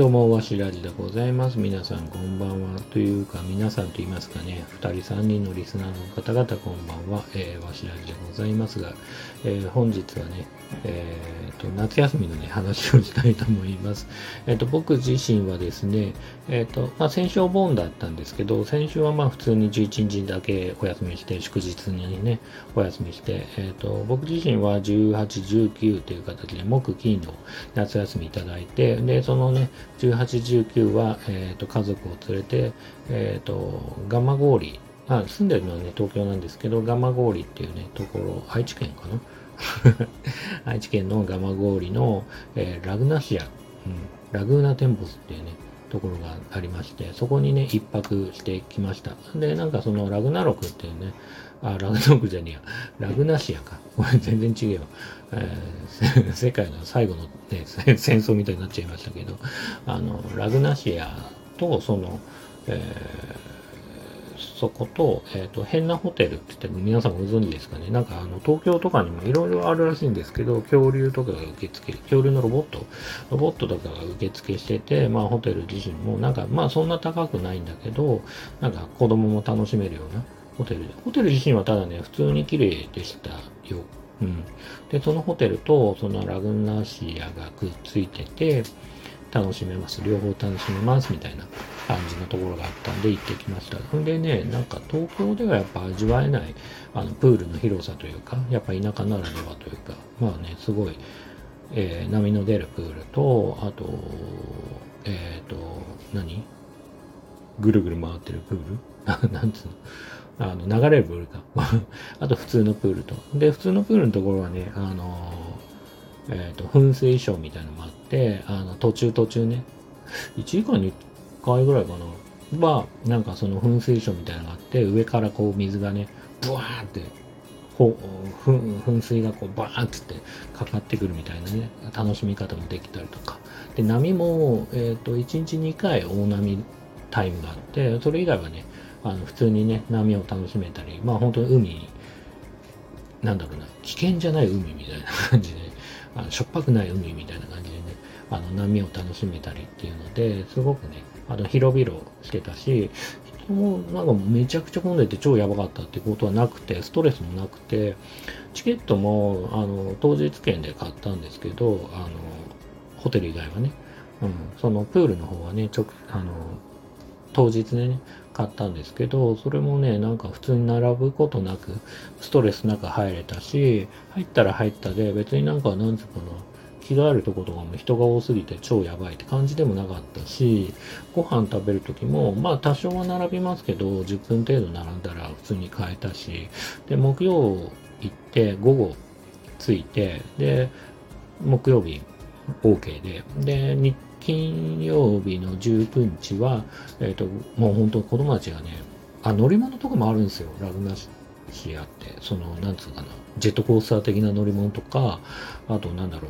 どうも、わしらじでございます。皆さん、こんばんは。というか、皆さんと言いますかね、2人、3人のリスナーの方々、こんばんは。えー、わしらじでございますが、えー、本日はね、えーと、夏休みのね、話をしたいと思います。えっ、ー、と、僕自身はですね、えっ、ー、と、まあ、先週お盆だったんですけど、先週はまあ、普通に11日だけお休みして、祝日にね、お休みして、えっ、と、僕自身は18、19という形で、木、金の夏休みいただいて、で、そのね、18、19は、えーと、家族を連れて、えーと、ガマゴーリ、あ、住んでるのはね、東京なんですけど、ガマゴーリっていうね、ところ、愛知県かな？愛知県のガマゴーリの、えー、ラグナシア、うん、ラグーナテンボスっていうね、ところがありまして、そこにね、一泊してきました。で、なんかそのラグナロクっていうね、あ、ラグノクじゃねえや、ラグナシアか。これ全然違うよ。えー、世界の最後の、ね、戦争みたいになっちゃいましたけど、あの、ラグナシアと、その、えー、そこと、えっ、ー、と、変なホテルって言って皆さんご存知ですかね。なんかあの、東京とかにもいろいろあるらしいんですけど、恐竜とかが受付、恐竜のロボット、ロボットとかが受付してて、まあホテル自身もなんか、まあそんな高くないんだけど、なんか子供も楽しめるような、ホテルで。ホテル自身はただね、普通に綺麗でしたよ。うん。で、そのホテルと、そのラグナシアがくっついてて、楽しめます。両方楽しめます。みたいな感じのところがあったんで行ってきました。ほんでね、なんか東京ではやっぱ味わえない、あの、プールの広さというか、やっぱ田舎ならではというか、まあね、すごい、えー、波の出るプールと、あと、えっ、ー、と、何？ぐるぐる回ってるプール？なんつうの？あの、流れるプールか。あと普通のプールと。で、普通のプールのところはね、あの、えっ、ー、と、噴水ショーみたいなのもあって、あの、途中途中ね、1時間に1回ぐらいかな。は、なんかその噴水ショーみたいなのがあって、上からこう水がね、ブワーって、ほ噴水がこうバーンってかかってくるみたいなね、楽しみ方もできたりとか。で、波も、えっ、ー、と、1日2回大波タイムがあって、それ以外はね、あの普通にね、波を楽しめたり、まあ本当に海、なんだろうな、危険じゃない海みたいな感じで、あのしょっぱくない海みたいな感じでね、あの波を楽しめたりっていうので、すごくね、あの広々してたし、人もなんかめちゃくちゃ混んでて超やばかったってことはなくて、ストレスもなくて、チケットもあの当日券で買ったんですけど、あのホテル以外はね、うん、そのプールの方はね、ちょあの当日ね、買ったんですけど、それもね、なんか普通に並ぶことなく、ストレスなく入れたし、入ったら入ったで、別になんか、なんつうかな、着替えるとことかも人が多すぎて超やばいって感じでもなかったし、ご飯食べる時も、まあ多少は並びますけど、10分程度並んだら普通に買えたし、で、木曜行って午後着いて、で、木曜日 OK で、で、日金曜日の19日は、えっ、ー、と、もう本当子供たちがね、あ、乗り物とかもあるんですよ、ラグナシアって。その、なんつうかな、ジェットコースター的な乗り物とか、あとなんだろ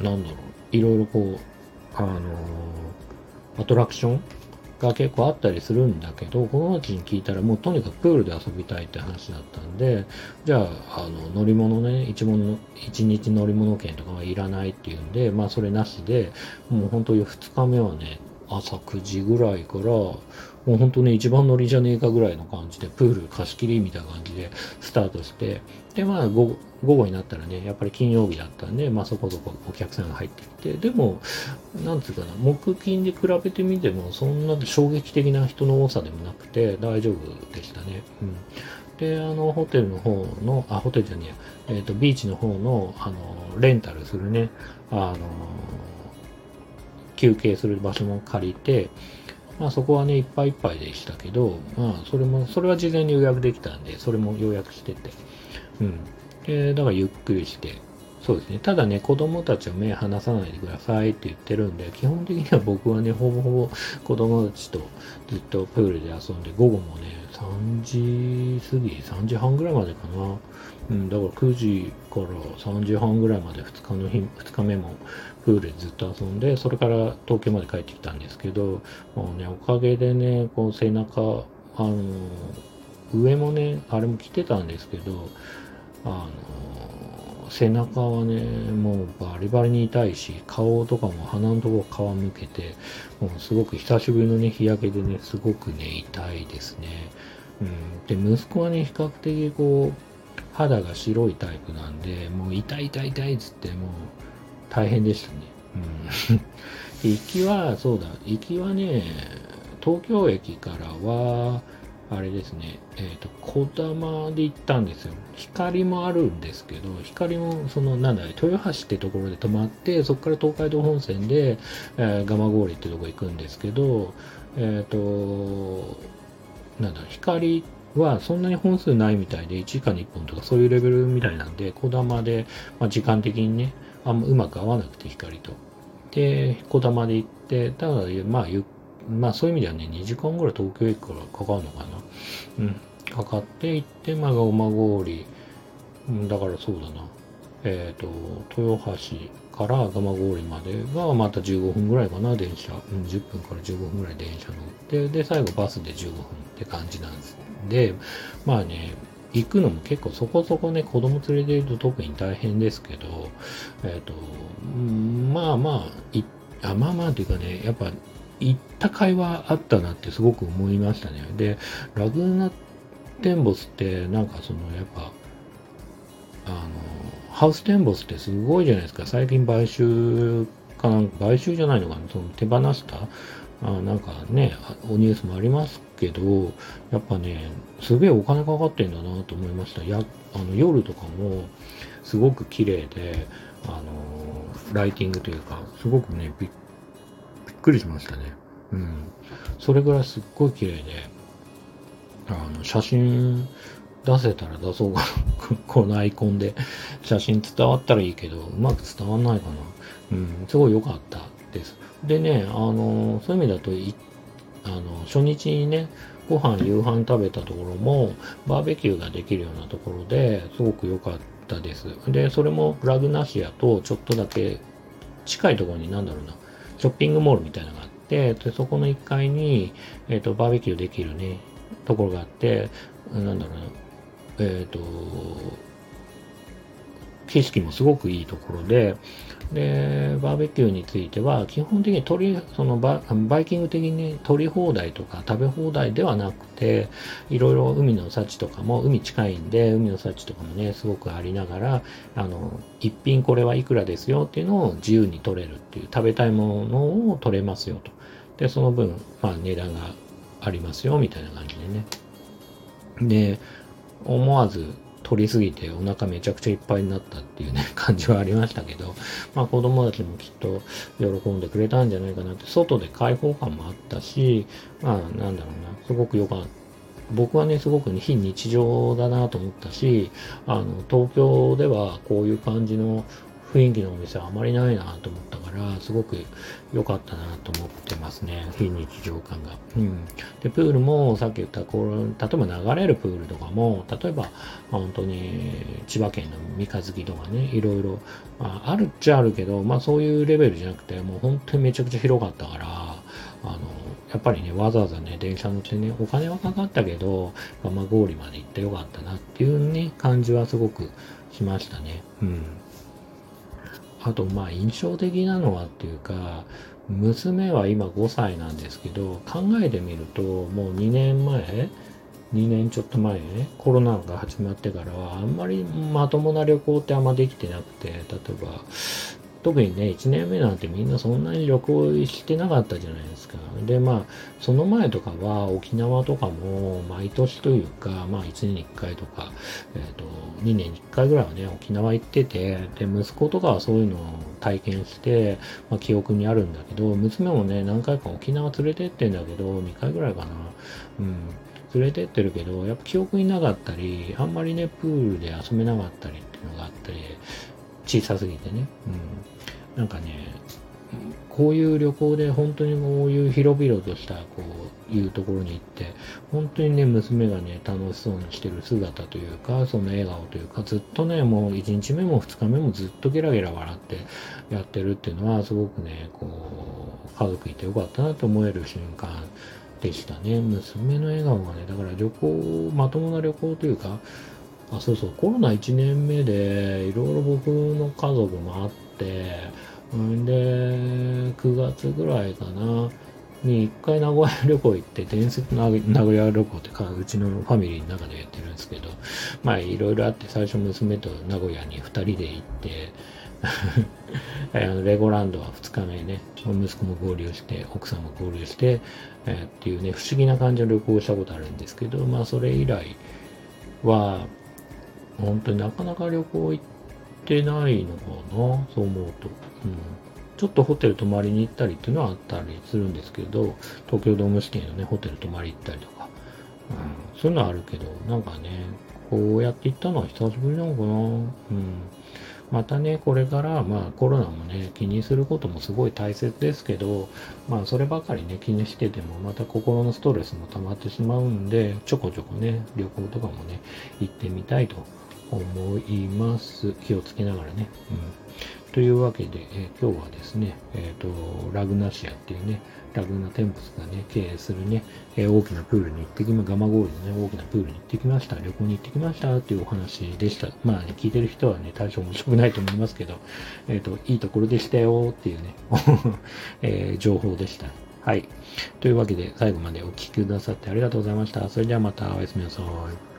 う、なんだろう、いろいろこう、あのー、アトラクションが結構あったりするんだけど、子供たちに聞いたらもうとにかくプールで遊びたいって話だったんで、じゃあ、あの、乗り物ね、一物、一日乗り物券とかはいらないっていうんで、まあそれなしで、もう本当に2日目はね、朝9時ぐらいから、もう本当ね、一番乗りじゃねえかぐらいの感じで、プール貸し切りみたいな感じでスタートして、で、まあ午後、になったらね、やっぱり金曜日だったんで、まあそこそこお客さんが入ってきて、でも、なんつうかな、木金で比べてみても、そんな衝撃的な人の多さでもなくて、大丈夫でしたね。うん。で、あの、ホテルの方の、あ、ホテルじゃねえや、えっ、ー、と、ビーチの方の、あの、レンタルするね、あの、休憩する場所も借りて、まあそこはね、いっぱいいっぱいでしたけど、まあそれも、それは事前に予約できたんで、それも予約してて、うん。で、だからゆっくりして、そうですね。ただね、子供たちは目離さないでくださいって言ってるんで、基本的には僕はね、ほぼほぼ子供たちとずっとプールで遊んで、午後もね、3時過ぎ、3時半ぐらいまでかな。うん、だから9時から3時半ぐらいまで2日の日、2日目もプールでずっと遊んで、それから東京まで帰ってきたんですけど、もうね、おかげでね、こう背中、あの、上もね、あれも着てたんですけど、あの、背中はね、もうバリバリに痛いし、顔とかも鼻のところ皮むけて、もうすごく久しぶりのね、日焼けでね、すごくね、痛いですね。うん。で、息子はね、比較的こう、肌が白いタイプなんで、もう痛い痛い痛いっつって、もう大変でしたね。うん。行きは、そうだ、行きはね、東京駅からは、あれですね、えっ、ー、と、小玉で行ったんですよ。光もあるんですけど、光も、その、なんだ、豊橋ってところで止まって、そこから東海道本線で、えー、蒲郡ってとこ行くんですけど、えっ、ー、と、なんだ、光はそんなに本数ないみたいで、1時間に1本とかそういうレベルみたいなんで、小玉で、まあ、時間的にね、あんまうまく合わなくて光と。で、小玉で行って、ただ、まあ、ゆっまあそういう意味ではね、2時間ぐらい東京駅からかかるのかな。うん。かかって行って、まあ、馬郡、うん、だからそうだな。えっ、ー、と、豊橋から蒲郡までがまた15分ぐらいかな、電車。うん、10分から15分ぐらい電車乗って、で、最後バスで15分って感じなんです。で、まあね、行くのも結構そこそこね、子供連れてると特に大変ですけど、えっ、ー、と、まあまあ、いあまあまあというかね、やっぱ行った会話あったなってすごく思いましたね。で、ラグーナテンボスってなんかそのやっぱ、あの、ハウステンボスってすごいじゃないですか。最近買収かなんか、買収じゃないのかな、その手放したあなんかね、おニュースもありますけど、やっぱね、すげえお金かかってんだなと思いました。や、あの夜とかもすごく綺麗で、あの、ライティングというか、すごくね、びっくりしましたね。うん。それぐらいすっごい綺麗で、あの、写真出せたら出そうかな。このアイコンで写真伝わったらいいけど、うまく伝わんないかな。うん、すごい良かったです。でね、あの、そういう意味だと、あの、初日にね、ご飯、夕飯食べたところも、バーベキューができるようなところですごく良かったです。で、それもラグナシアとちょっとだけ近いところになんだろうな、ショッピングモールみたいなのがあって、でそこの1階に、えっ、ー、と、バーベキューできるね、ところがあって、なんだろうな、えっ、ー、と、景色もすごくいいところで、で、バーベキューについては、基本的に取り、そのババイキング的に取り放題とか食べ放題ではなくて、いろいろ海の幸とかも、海近いんで、海の幸とかもね、すごくありながら、あの、一品これはいくらですよっていうのを自由に取れるっていう、食べたいものを取れますよと。で、その分、まあ値段がありますよ、みたいな感じでね。で、思わず取りすぎてお腹めちゃくちゃいっぱいになったっていうね、感じはありましたけど、まあ子供たちもきっと喜んでくれたんじゃないかなって、外で開放感もあったし、まあなんだろうな、すごく良かった。僕はね、すごく、非日常だなと思ったし、あの、東京ではこういう感じの雰囲気のお店はあまりないなと思ったから、すごく良かったなと思ってますね。非日常感が。うん。で、プールもさっき言った、こう、例えば流れるプールとかも、例えば、本当に千葉県の三日月とかね、いろいろ、まあ、あるっちゃあるけど、まあそういうレベルじゃなくて、もう本当にめちゃくちゃ広かったから、あの、やっぱりね、わざわざね、電車乗ってね、お金はかかったけど、蒲郡まで行ってよかったなっていうね、感じはすごくしましたね。うん。あと、まあ、印象的なのはっていうか、娘は今5歳なんですけど、考えてみると、もう2年前、2年ちょっと前ね、コロナが始まってからは、あんまりまともな旅行ってあんまできてなくて、例えば、特にね、1年目なんてみんなそんなに旅行してなかったじゃないですか。で、まあ、その前とかは沖縄とかも毎年というか、まあ1年に1回とか、えっ、ー、と、2年に1回ぐらいはね、沖縄行ってて、で、息子とかはそういうのを体験して、まあ記憶にあるんだけど、娘もね、何回か沖縄連れてってんだけど、2回ぐらいかな。うん。連れてってるけど、やっぱ記憶になかったり、あんまりね、プールで遊べなかったりっていうのがあったり、小さすぎてね。うん。なんかね、こういう旅行で本当にこういう広々としたこういうところに行って、本当にね、娘がね、楽しそうにしてる姿というか、その笑顔というか、ずっとね、もう1日目も2日目もずっとゲラゲラ笑ってやってるっていうのは、すごくね、こう、家族いてよかったなと思える瞬間でしたね。娘の笑顔がね、だから旅行、まともな旅行というか、あ、そうそう、コロナ1年目で、いろいろ僕の家族もあって、んで、9月ぐらいかな、に一回名古屋旅行行って、伝説の名古屋旅行ってか、うちのファミリーの中でやってるんですけど、まあいろいろあって、最初娘と名古屋に2人で行って、あのレゴランドは2日目ね、息子も合流して、奥さんも合流して、えー、っていうね、不思議な感じの旅行をしたことあるんですけど、まあそれ以来は、本当になかなか旅行行っててないのかな、そう思うと。うんちょっとホテル泊まりに行ったりっていうのはあったりするんですけど、東京ドームシティのね、ホテル泊まり行ったりとか、うん、そういうのはあるけど、なんかね、こうやって行ったのは久しぶりなのかな？うん。またね、これから、まあコロナもね、気にすることもすごい大切ですけど、まあそればかりね、気にしてても、また心のストレスも溜まってしまうんで、ちょこちょこね、旅行とかもね、行ってみたいと思います。気をつけながらね。うん、というわけで、えー、今日はですね、えっ、ー、と、ラグナシアっていうね、ラグナテンプスがね、経営するね、えー、大きなプールに行ってきま、ガマゴールのね、大きなプールに行ってきました。旅行に行ってきましたっていうお話でした。まあね、聞いてる人はね、大して面白くないと思いますけど、えっ、と、いいところでしたよっていうね、え情報でした。はい。というわけで、最後までお聴きくださってありがとうございました。それではまたおやすみなさい。